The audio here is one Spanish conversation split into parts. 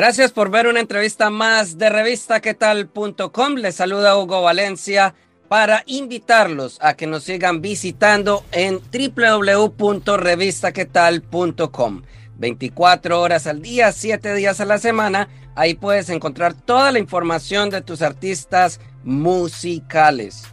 Gracias por ver una entrevista más de revistaquetal.com. Les saluda Hugo Valencia para invitarlos a que nos sigan visitando en www.revistaquetal.com. 24 horas al día, 7 días a la semana. Ahí puedes encontrar toda la información de tus artistas musicales.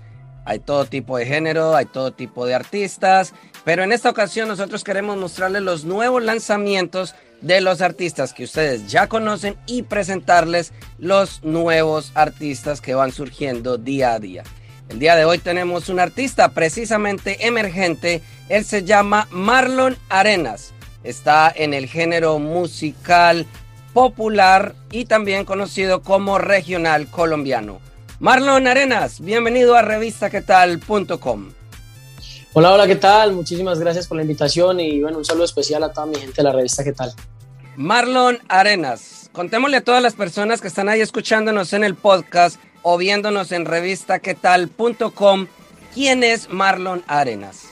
Hay todo tipo de género, hay todo tipo de artistas, pero en esta ocasión nosotros queremos mostrarles los nuevos lanzamientos de los artistas que ustedes ya conocen y presentarles los nuevos artistas que van surgiendo día a día. El día de hoy tenemos un artista precisamente emergente, él se llama Marlon Arenas, está en el género musical popular y también conocido como regional colombiano. Marlon Arenas, bienvenido a revistaquetal.com. Hola, hola, ¿qué tal? Muchísimas gracias por la invitación y bueno, un saludo especial a toda mi gente de la revista ¿Qué tal? Marlon Arenas, contémosle a todas las personas que están ahí escuchándonos en el podcast o viéndonos en revistaquetal.com, ¿quién es Marlon Arenas?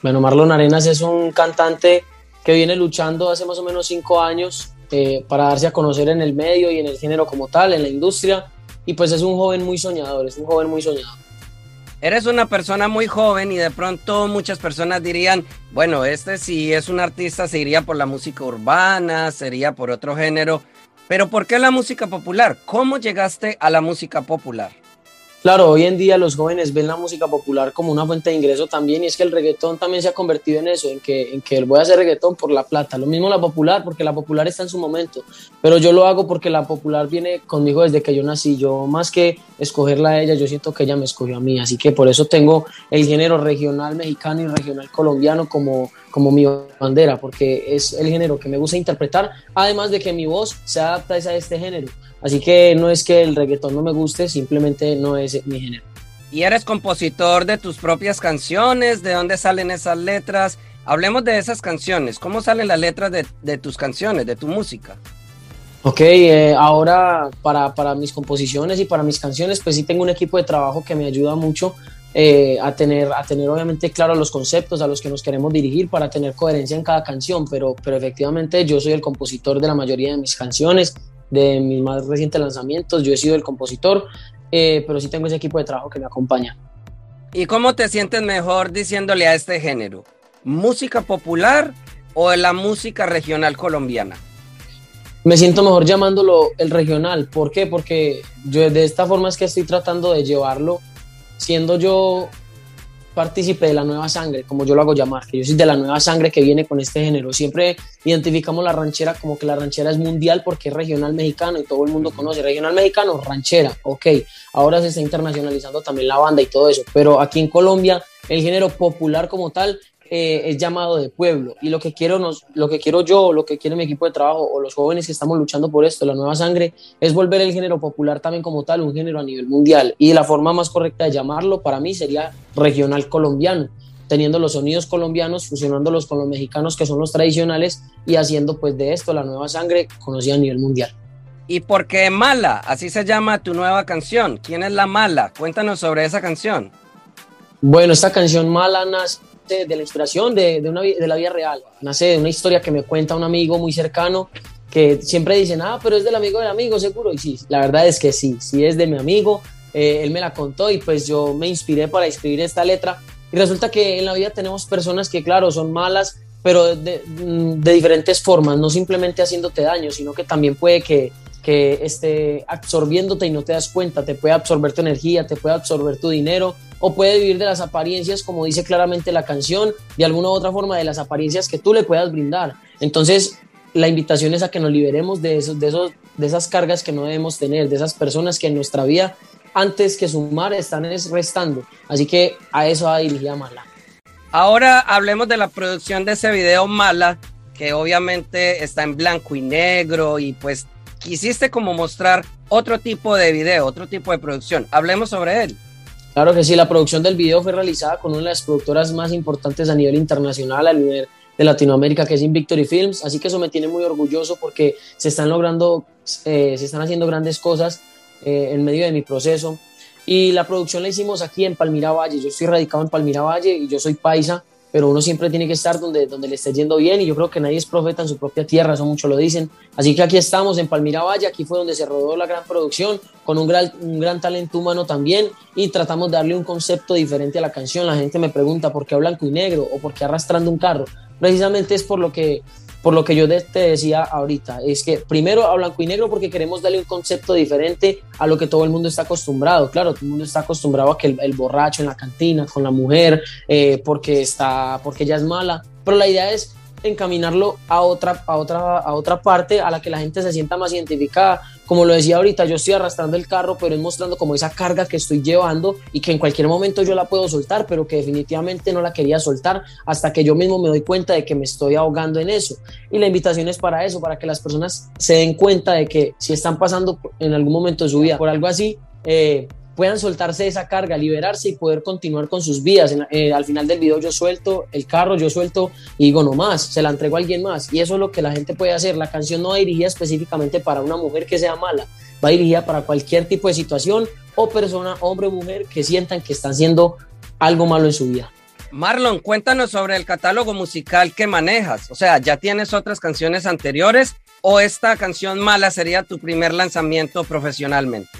Bueno, Marlon Arenas es un cantante que viene luchando hace más o menos cinco años eh, para darse a conocer en el medio y en el género como tal, en la industria, y pues es un joven muy soñador, es un joven muy soñador. Eres una persona muy joven y de pronto muchas personas dirían, bueno, este si es un artista se iría por la música urbana, sería por otro género, pero ¿por qué la música popular? ¿Cómo llegaste a la música popular? Claro, hoy en día los jóvenes ven la música popular como una fuente de ingreso también y es que el reggaetón también se ha convertido en eso, en que, en que voy a hacer reggaetón por la plata. Lo mismo la popular, porque la popular está en su momento, pero yo lo hago porque la popular viene conmigo desde que yo nací. Yo más que escogerla a ella, yo siento que ella me escogió a mí, así que por eso tengo el género regional mexicano y regional colombiano como, como mi bandera, porque es el género que me gusta interpretar, además de que mi voz se adapta a este género. Así que no es que el reggaetón no me guste, simplemente no es mi género. ¿Y eres compositor de tus propias canciones? ¿De dónde salen esas letras? Hablemos de esas canciones. ¿Cómo salen las letras de, tus canciones, de tu música? Ok, eh, ahora para, para, mis composiciones y para mis canciones, pues sí tengo un equipo de trabajo que me ayuda mucho eh, a, tener, a tener obviamente claro los conceptos a los que nos queremos dirigir para tener coherencia en cada canción, pero, pero efectivamente yo soy el compositor de la mayoría de mis canciones de mis más recientes lanzamientos. Yo he sido el compositor, eh, pero sí tengo ese equipo de trabajo que me acompaña. ¿Y cómo te sientes mejor diciéndole a este género? ¿Música popular o la música regional colombiana? Me siento mejor llamándolo el regional. ¿Por qué? Porque yo de esta forma es que estoy tratando de llevarlo, siendo yo partícipe de la nueva sangre, como yo lo hago llamar, que yo soy de la nueva sangre que viene con este género. Siempre identificamos la ranchera como que la ranchera es mundial porque es regional mexicano y todo el mundo conoce. Regional mexicano, ranchera, ok. Ahora se está internacionalizando también la banda y todo eso, pero aquí en Colombia el género popular como tal eh, es llamado de pueblo. Y lo que, quiero nos, lo que quiero yo, lo que quiere mi equipo de trabajo o los jóvenes que estamos luchando por esto, la nueva sangre, es volver el género popular también como tal, un género a nivel mundial. Y la forma más correcta de llamarlo para mí sería regional colombiano teniendo los sonidos colombianos, fusionándolos con los mexicanos que son los tradicionales y haciendo pues de esto la nueva sangre conocida a nivel mundial. ¿Y por qué Mala? Así se llama tu nueva canción. ¿Quién es la Mala? Cuéntanos sobre esa canción. Bueno, esta canción Mala de, la inspiración de, de, una, de la vida real. Nace de una historia que me cuenta un amigo muy cercano que siempre dicen, ah, pero es del amigo del amigo, seguro. Y sí, la verdad es que sí, sí es de mi amigo. Eh, él me la contó y pues yo me inspiré para escribir esta letra. Y resulta que en la vida tenemos personas que, claro, son malas, pero de, de diferentes formas, no simplemente haciéndote daño, sino que también puede que, que esté absorbiéndote y no te das cuenta, te puede absorber tu energía, te puede absorber tu dinero o puede vivir de las apariencias, como dice claramente la canción, de alguna otra forma de las apariencias que tú le puedas brindar. Entonces, la invitación es a que nos liberemos de, esos, de, esos, de esas cargas que no debemos tener, de esas personas que en nuestra vida antes que sumar, están restando. Así que a eso va dirigida Mala. Ahora hablemos de la producción de ese video Mala, que obviamente está en blanco y negro y pues quisiste como mostrar otro tipo de video, otro tipo de producción. Hablemos sobre él. Claro que sí, la producción del video fue realizada con una de las productoras más importantes a nivel internacional, a nivel de Latinoamérica, que es Invictory Films, así que eso me tiene muy orgulloso porque se están logrando, eh, se están haciendo grandes cosas eh, en medio de mi proceso. Y la producción la hicimos aquí en Palmira Valle, yo estoy radicado en Palmira Valle y yo soy paisa, pero uno siempre tiene que estar donde, donde le esté yendo bien y yo creo que nadie es profeta en su propia tierra, eso mucho lo dicen. Así que aquí estamos en Palmira Valle, aquí fue donde se rodó la gran producción, con un gran, un gran talento humano también y tratamos de darle un concepto diferente a la canción. La gente me pregunta por qué blanco y negro o por qué arrastrando un carro. Precisamente es por lo que por lo que yo te decía ahorita, es que primero a blanco y negro porque queremos darle un concepto diferente a lo que todo el mundo está acostumbrado. Claro, todo el mundo está acostumbrado a que el, borracho en la cantina con la mujer, eh, porque, está, porque ella es mala, pero la idea es encaminarlo a otra, a, otra, a otra parte a la que la gente se sienta más identificada. Como lo decía ahorita, yo estoy arrastrando el carro, pero es mostrando como esa carga que estoy llevando y que en cualquier momento yo la puedo soltar, pero que definitivamente no la quería soltar hasta que yo mismo me doy cuenta de que me estoy ahogando en eso. Y la invitación es para eso, para que las personas se den cuenta de que si están pasando en algún momento de su vida por algo así, eh, puedan soltarse esa carga, liberarse y poder continuar con sus vidas. Eh, al final del video yo suelto el carro, yo suelto y digo no más, se la entrego a alguien más. Y eso es lo que la gente puede hacer. La canción no va dirigida específicamente para una mujer que sea mala, va dirigida para cualquier tipo de situación o persona, hombre o mujer, que sientan que están haciendo algo malo en su vida. Marlon, cuéntanos sobre el catálogo musical que manejas. O sea, ¿ya tienes otras canciones anteriores o esta canción mala sería tu primer lanzamiento profesionalmente?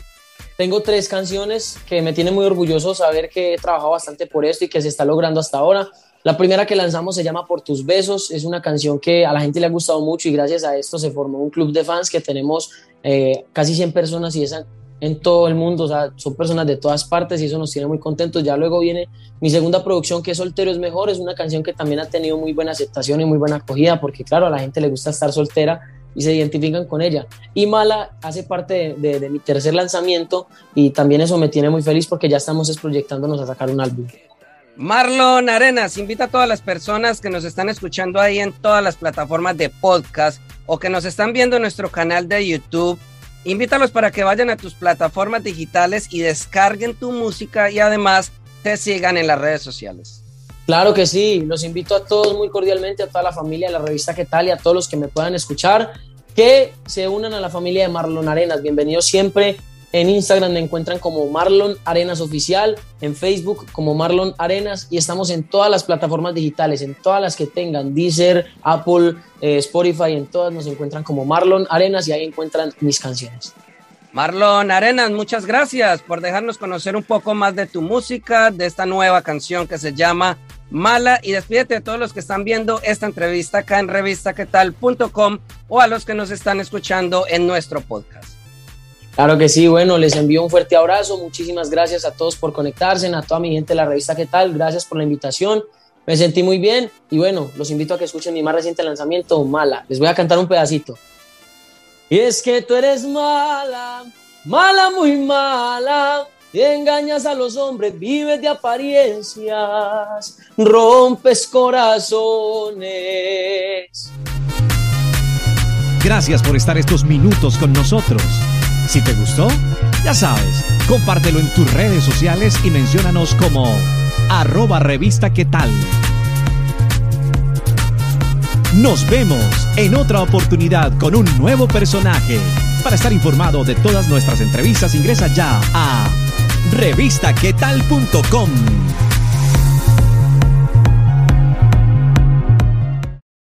Tengo tres canciones que me tienen muy orgulloso saber que he trabajado bastante por esto y que se está logrando hasta ahora. La primera que lanzamos se llama Por tus besos, es una canción que a la gente le ha gustado mucho y gracias a esto se formó un club de fans que tenemos eh, casi 100 personas y esa en todo el mundo, o sea, son personas de todas partes y eso nos tiene muy contentos. Ya luego viene mi segunda producción que es Soltero es Mejor, es una canción que también ha tenido muy buena aceptación y muy buena acogida porque claro, a la gente le gusta estar soltera y se identifican con ella. Y Mala hace parte de, mi tercer lanzamiento y también eso me tiene muy feliz porque ya estamos proyectándonos a sacar un álbum. Marlon Arenas, invita a todas las personas que nos están escuchando ahí en todas las plataformas de podcast o que nos están viendo en nuestro canal de YouTube. Invítalos para que vayan a tus plataformas digitales y descarguen tu música y además te sigan en las redes sociales. Claro que sí, los invito a todos muy cordialmente, a toda la familia de la revista ¿Qué tal? y a todos los que me puedan escuchar, que se unan a la familia de Marlon Arenas. Bienvenidos siempre. En Instagram me encuentran como Marlon Arenas Oficial, en Facebook como Marlon Arenas y estamos en todas las plataformas digitales, en todas las que tengan, Deezer, Apple, eh, Spotify, en todas nos encuentran como Marlon Arenas y ahí encuentran mis canciones. Marlon Arenas, muchas gracias por dejarnos conocer un poco más de tu música, de esta nueva canción que se llama mala y despídete a todos los que están viendo esta entrevista acá en revistaquetal.com o a los que nos están escuchando en nuestro podcast. Claro que sí, bueno, les envío un fuerte abrazo, muchísimas gracias a todos por conectarse, a toda mi gente de la revista ¿Qué tal? Gracias por la invitación, me sentí muy bien y bueno, los invito a que escuchen mi más reciente lanzamiento, Mala. Les voy a cantar un pedacito. Y es que tú eres mala, mala, muy mala, engañas a los hombres, vives de apariencias, rompes corazones. Gracias por estar estos minutos con nosotros. Si te gustó, ya sabes, compártelo en tus redes sociales y menciónanos como arroba revista qué tal. Nos vemos en otra oportunidad con un nuevo personaje. Para estar informado de todas nuestras entrevistas, ingresa ya a revistaquetal.com.